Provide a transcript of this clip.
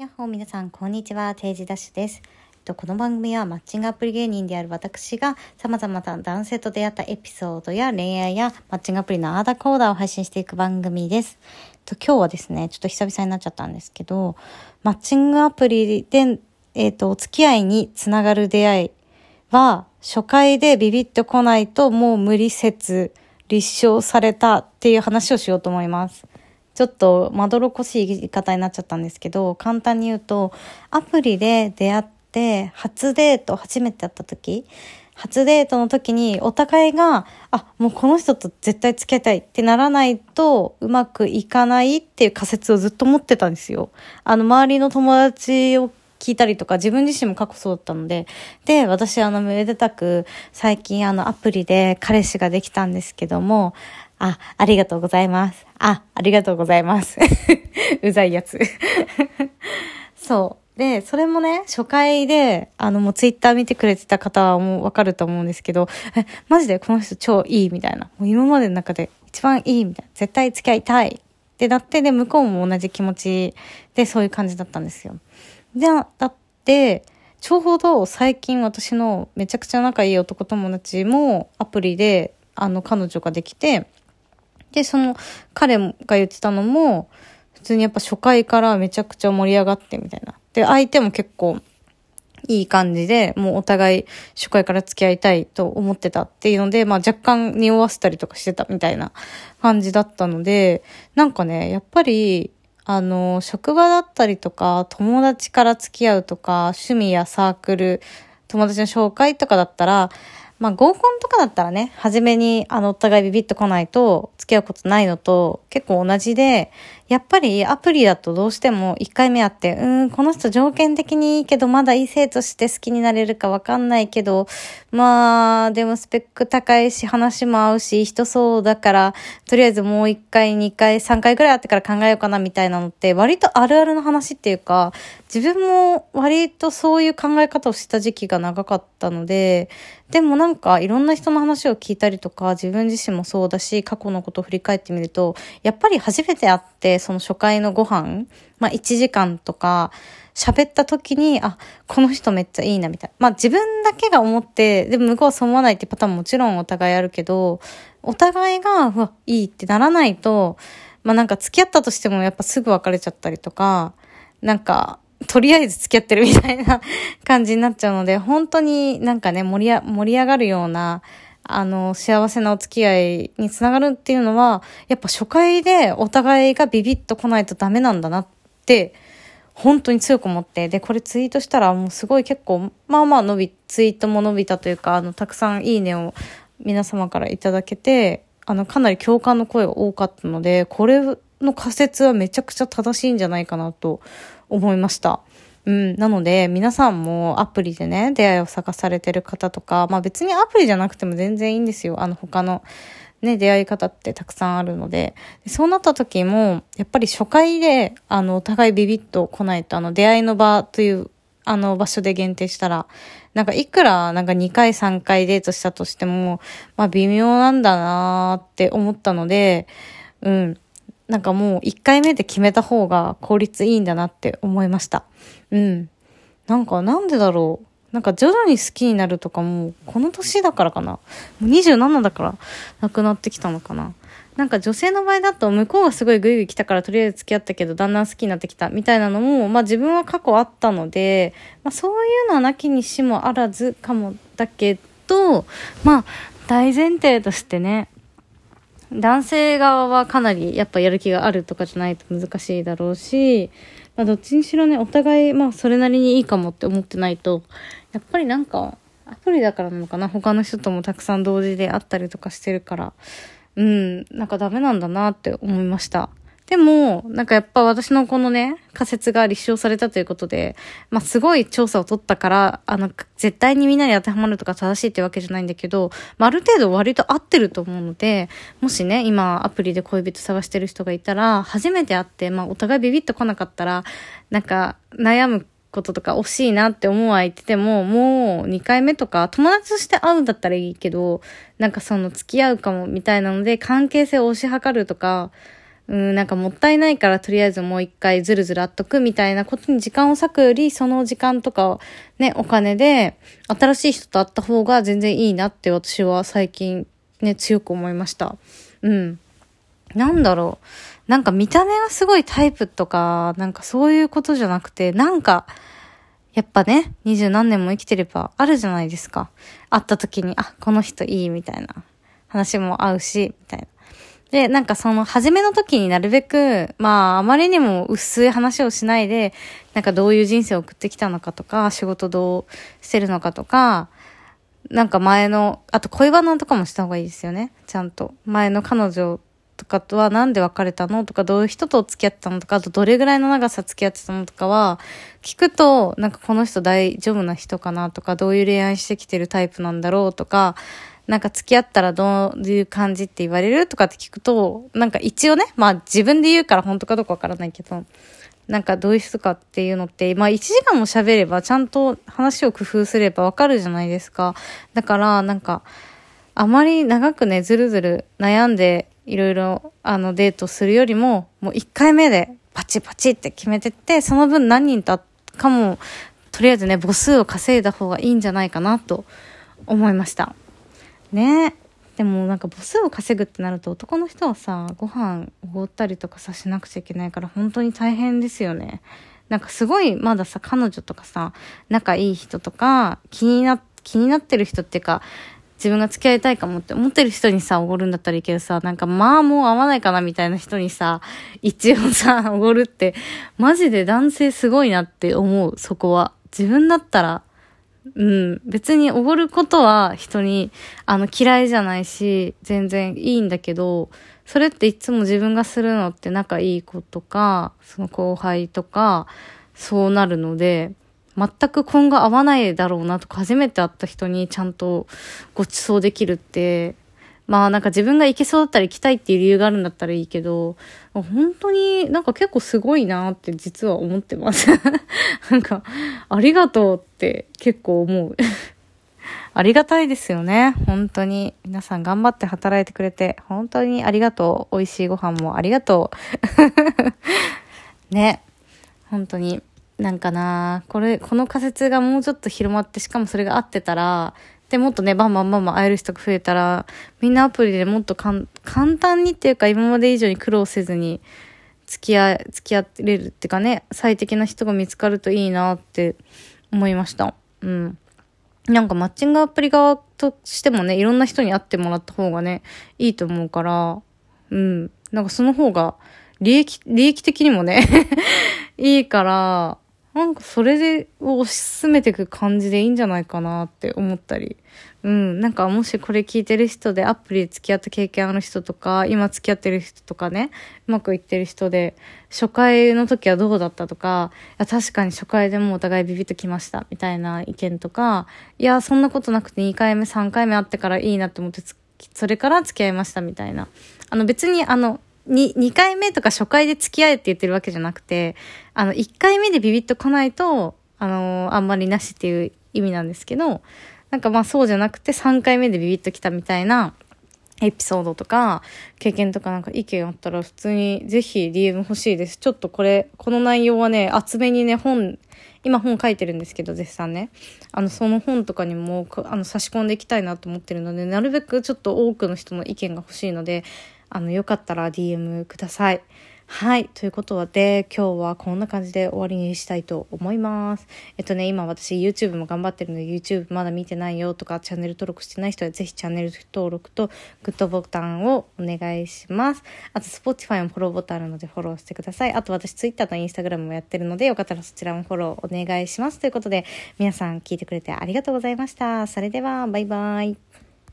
やっほー皆さん、こんにちは。定時ダッシュです。この番組はマッチングアプリ芸人である私が様々な男性と出会ったエピソードや恋愛やマッチングアプリのアーダコーダーを配信していく番組です。今日はですね、ちょっと久々になっちゃったんですけど、マッチングアプリで、えっ、と、お付き合いにつながる出会いは、初回でビビッと来ないともう無理説、立証されたっていう話をしようと思います。ちょっとまどろこしい言い方になっちゃったんですけど、簡単に言うと、アプリで出会って、初デート、初めて会った時、初デートの時にお互いが、あ、もうこの人と絶対付き合いたいってならないとうまくいかないっていう仮説をずっと持ってたんですよ。あの、周りの友達を聞いたりとか、自分自身も過去そうだったので、で、私、あの、めでたく、最近、あの、アプリで彼氏ができたんですけども、あ、ありがとうございます。あ、ありがとうございます。うざいやつ。そう。で、それもね、初回で、あの、もうツイッター見てくれてた方はもうわかると思うんですけど、え、マジでこの人超いいみたいな。もう今までの中で一番いいみたいな。絶対付き合いたいってなって、で、向こうも同じ気持ちでそういう感じだったんですよ。で、だって、ちょうど最近私のめちゃくちゃ仲いい男友達もアプリで、あの、彼女ができて、で、その彼が言ってたのも、普通にやっぱ初回からめちゃくちゃ盛り上がってみたいな。で、相手も結構いい感じで、もうお互い初回から付き合いたいと思ってたっていうので、まあ若干匂わせたりとかしてたみたいな感じだったので、なんかね、やっぱり、あの、職場だったりとか、友達から付き合うとか、趣味やサークル、友達の紹介とかだったら、まあ合コンとかだったらね、初めにあのお互いビビッと来ないと付き合うことないのと結構同じで、やっぱりアプリだとどうしても1回目会って、うん、この人条件的にいいけど、まだ異性として好きになれるかわかんないけど、まあ、でもスペック高いし、話も合うし、人そうだから、とりあえずもう1回、2回、3回ぐらい会ってから考えようかなみたいなのって、割とあるあるの話っていうか、自分も割とそういう考え方をした時期が長かったので、でもなんかいろんな人の話を聞いたりとか、自分自身もそうだし、過去のことを振り返ってみると、やっぱり初めて会って、その初回のご飯、まあ1時間とか喋った時に、あ、この人めっちゃいいなみたいな。まあ自分だけが思って、でも向こうはそう思わないってパターンもちろんお互いあるけど、お互いが、うわ、いいってならないと、まあなんか付き合ったとしてもやっぱすぐ別れちゃったりとか、なんか、とりあえず付き合ってるみたいな感じになっちゃうので、本当になんかね、盛り盛り上がるような、あの、幸せなお付き合いにつながるっていうのは、やっぱ初回でお互いがビビッと来ないとダメなんだなって、本当に強く思って、で、これツイートしたらもうすごい結構、まあまあ伸び、ツイートも伸びたというか、あの、たくさんいいねを皆様からいただけて、あの、かなり共感の声が多かったので、これの仮説はめちゃくちゃ正しいんじゃないかなと思いました。うん。なので、皆さんもアプリでね、出会いを探されてる方とか、まあ別にアプリじゃなくても全然いいんですよ。あの他のね、出会い方ってたくさんあるので。でそうなった時も、やっぱり初回で、あの、お互いビビッと来ないと、あの、出会いの場という、あの、場所で限定したら、なんかいくら、なんか2回3回デートしたとしても、まあ微妙なんだなーって思ったので、うん。なんかもう1回目で決めた方が効率いいんだなって思いました。うん。なんかなんでだろう。なんか徐々に好きになるとかも、この年だからかな。もう27だからなくなってきたのかな。なんか女性の場合だと向こうがすごいグイグイ来たからとりあえず付き合ったけどだんだん好きになってきたみたいなのも、まあ自分は過去あったので、まあそういうのはなきにしもあらずかもだけど、まあ大前提としてね、男性側はかなりやっぱやる気があるとかじゃないと難しいだろうし、まあどっちにしろね、お互いまあそれなりにいいかもって思ってないと、やっぱりなんか、アプリだからなのかな？他の人ともたくさん同時で会ったりとかしてるから、うん、なんかダメなんだなって思いました。でも、なんかやっぱ私のこのね、仮説が立証されたということで、まあ、すごい調査を取ったから、あの、絶対にみんなに当てはまるとか正しいってわけじゃないんだけど、まあ、ある程度割と合ってると思うので、もしね、今アプリで恋人探してる人がいたら、初めて会って、まあ、お互いビビッと来なかったら、なんか、悩むこととか惜しいなって思う相手でも、もう2回目とか友達として会うんだったらいいけど、なんかその付き合うかもみたいなので関係性を推し量るとか、うん、なんかもったいないからとりあえずもう一回ずるずるあっとくみたいなことに時間を割くより、その時間とかをね、お金で新しい人と会った方が全然いいなって私は最近ね、強く思いました。うん。なんだろう。なんか見た目がすごいタイプとか、なんかそういうことじゃなくて、なんか、やっぱね、二十何年も生きてればあるじゃないですか。会った時に、あ、この人いいみたいな話も合うし、みたいな。で、なんかその、初めの時になるべく、まあ、あまりにも薄い話をしないで、なんかどういう人生を送ってきたのかとか、仕事どうしてるのかとか、なんか前の、あと恋バナとかもした方がいいですよね。ちゃんと。前の彼女とかとはなんで別れたのとか、どういう人と付き合ってたのとか、あとどれぐらいの長さ付き合ってたのとかは、聞くと、なんかこの人大丈夫な人かなとか、どういう恋愛してきてるタイプなんだろうとか、なんか付き合ったらどういう感じって言われるとかって聞くと、なんか一応ね、まあ自分で言うから本当かどうかわからないけど、なんかどういう人かっていうのって、まあ1時間も喋ればちゃんと話を工夫すればわかるじゃないですか。だからなんか、あまり長くね、ずるずる悩んでいろいろあのデートするよりも、もう1回目でパチパチって決めてって、その分何人とかも、とりあえずね、母数を稼いだ方がいいんじゃないかなと思いました。ねでもなんか母数を稼ぐってなると男の人はさご飯おごったりとかさしなくちゃいけないから本当に大変ですよねなんかすごいまださ彼女とかさ仲いい人とか気にな気になってる人っていうか自分が付き合いたいかもって思ってる人にさ、おごるんだったらいいけどさ、なんかまあもう合わないかなみたいな人にさ、一応さ、おごるって、マジで男性すごいなって思う、そこは。自分だったら、うん。別におごることは人に、あの、嫌いじゃないし、全然いいんだけど、それっていつも自分がするのって仲いい子とか、その後輩とか、そうなるので、全く今後合わないだろうなとか、初めて会った人にちゃんとご馳走できるって、まあなんか自分が行けそうだったら行きたいっていう理由があるんだったらいいけど、本当になんか結構すごいなって実は思ってます。なんか、ありがとうって結構思う。ありがたいですよね。本当に。皆さん頑張って働いてくれて、本当にありがとう。美味しいご飯もありがとう。ね。本当に。なんかなこれ、この仮説がもうちょっと広まって、しかもそれが合ってたら、で、もっとね、バンバンバンバン会える人が増えたら、みんなアプリでもっと簡単にっていうか、今まで以上に苦労せずに、付き合、付き合れるっていうかね、最適な人が見つかるといいなって思いました。うん。なんかマッチングアプリ側としてもね、いろんな人に会ってもらった方がね、いいと思うから、うん。なんかその方が、利益、利益的にもね いいから、なんかそれでを推し進めていく感じでいいんじゃないかなって思ったり。うん。なんかもしこれ聞いてる人でアプリで付き合った経験ある人とか、今付き合ってる人とかね、うまくいってる人で、初回の時はどうだったとか、いや確かに初回でもお互いビビッときましたみたいな意見とか、いや、そんなことなくて2回目、3回目会ってからいいなって思って、それから付き合いましたみたいな。あの別にあの、2、2回目とか初回で付き合えって言ってるわけじゃなくて、あの、1回目でビビッと来ないと、あのー、あんまりなしっていう意味なんですけど、なんかまあそうじゃなくて3回目でビビッと来たみたいなエピソードとか、経験とかなんか意見あったら普通にぜひ DM 欲しいです。ちょっとこれ、この内容はね、厚めにね、本、今本書いてるんですけど、絶賛ね。あの、その本とかにも、あの、差し込んでいきたいなと思ってるので、なるべくちょっと多くの人の意見が欲しいので、あの、よかったら DM ください。はい。ということで、今日はこんな感じで終わりにしたいと思います。えっとね、今私 YouTube も頑張ってるので、YouTube まだ見てないよとか、チャンネル登録してない人はぜひチャンネル登録とグッドボタンをお願いします。あと、Spotify もフォローボタンあるのでフォローしてください。あと、私 Twitter と Instagram もやってるので、よかったらそちらもフォローお願いします。ということで、皆さん聞いてくれてありがとうございました。それでは、バイバイ。